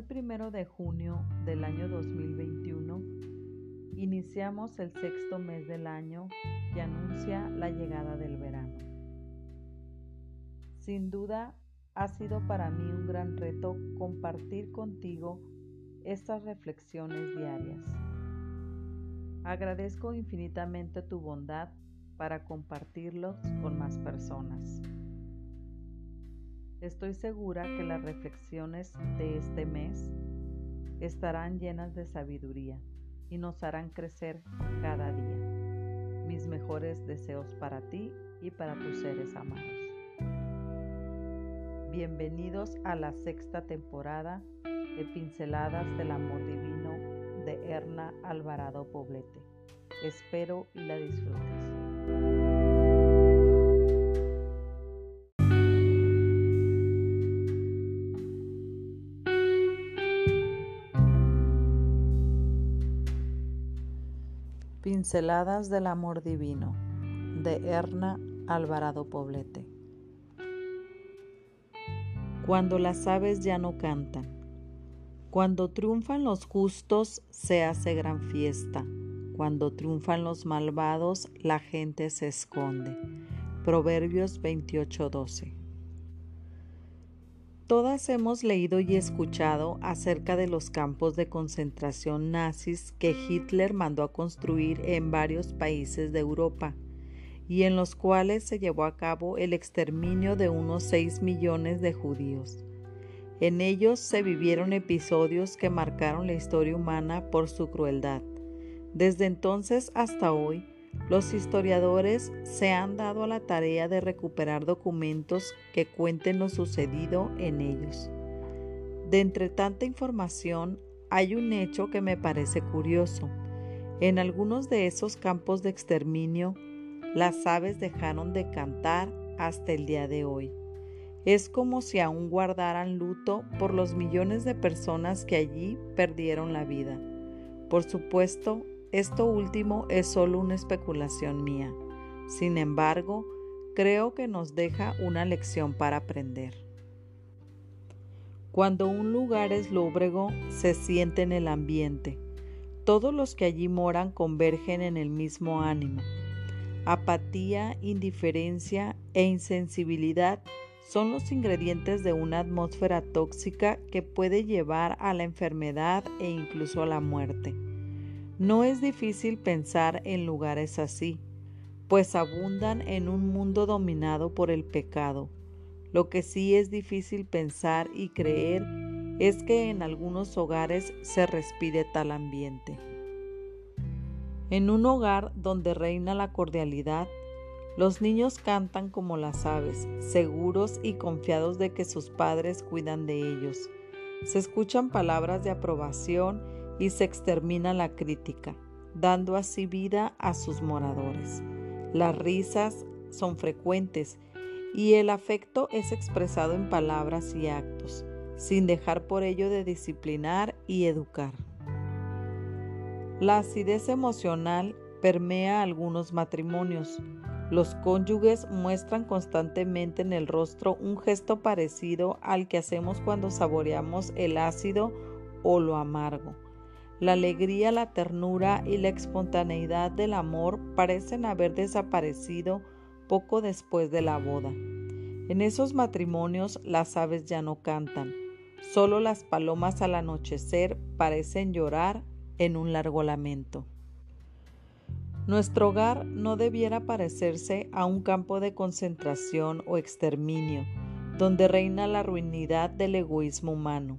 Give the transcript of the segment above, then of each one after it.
primero de junio del año 2021 iniciamos el sexto mes del año que anuncia la llegada del verano. Sin duda, ha sido para mí un gran reto compartir contigo estas reflexiones diarias. Agradezco infinitamente tu bondad para compartirlos con más personas. Estoy segura que las reflexiones de este mes estarán llenas de sabiduría y nos harán crecer cada día. Mis mejores deseos para ti y para tus seres amados. Bienvenidos a la sexta temporada de Pinceladas del Amor Divino de Erna Alvarado Poblete. Espero y la disfrutes. Pinceladas del Amor Divino de Erna Alvarado Poblete. Cuando las aves ya no cantan, cuando triunfan los justos se hace gran fiesta, cuando triunfan los malvados la gente se esconde. Proverbios 28:12 Todas hemos leído y escuchado acerca de los campos de concentración nazis que Hitler mandó a construir en varios países de Europa y en los cuales se llevó a cabo el exterminio de unos 6 millones de judíos. En ellos se vivieron episodios que marcaron la historia humana por su crueldad. Desde entonces hasta hoy, los historiadores se han dado a la tarea de recuperar documentos que cuenten lo sucedido en ellos. De entre tanta información, hay un hecho que me parece curioso. En algunos de esos campos de exterminio, las aves dejaron de cantar hasta el día de hoy. Es como si aún guardaran luto por los millones de personas que allí perdieron la vida. Por supuesto, esto último es solo una especulación mía. Sin embargo, creo que nos deja una lección para aprender. Cuando un lugar es lóbrego, se siente en el ambiente. Todos los que allí moran convergen en el mismo ánimo. Apatía, indiferencia e insensibilidad son los ingredientes de una atmósfera tóxica que puede llevar a la enfermedad e incluso a la muerte. No es difícil pensar en lugares así, pues abundan en un mundo dominado por el pecado. Lo que sí es difícil pensar y creer es que en algunos hogares se respire tal ambiente. En un hogar donde reina la cordialidad, los niños cantan como las aves, seguros y confiados de que sus padres cuidan de ellos. Se escuchan palabras de aprobación y se extermina la crítica, dando así vida a sus moradores. Las risas son frecuentes y el afecto es expresado en palabras y actos, sin dejar por ello de disciplinar y educar. La acidez emocional permea algunos matrimonios. Los cónyuges muestran constantemente en el rostro un gesto parecido al que hacemos cuando saboreamos el ácido o lo amargo. La alegría, la ternura y la espontaneidad del amor parecen haber desaparecido poco después de la boda. En esos matrimonios las aves ya no cantan, solo las palomas al anochecer parecen llorar en un largo lamento. Nuestro hogar no debiera parecerse a un campo de concentración o exterminio, donde reina la ruinidad del egoísmo humano.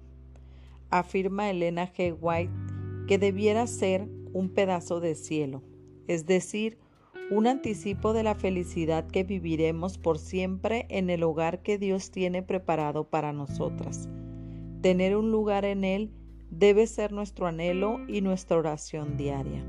Afirma Elena G. White que debiera ser un pedazo de cielo, es decir, un anticipo de la felicidad que viviremos por siempre en el hogar que Dios tiene preparado para nosotras. Tener un lugar en Él debe ser nuestro anhelo y nuestra oración diaria.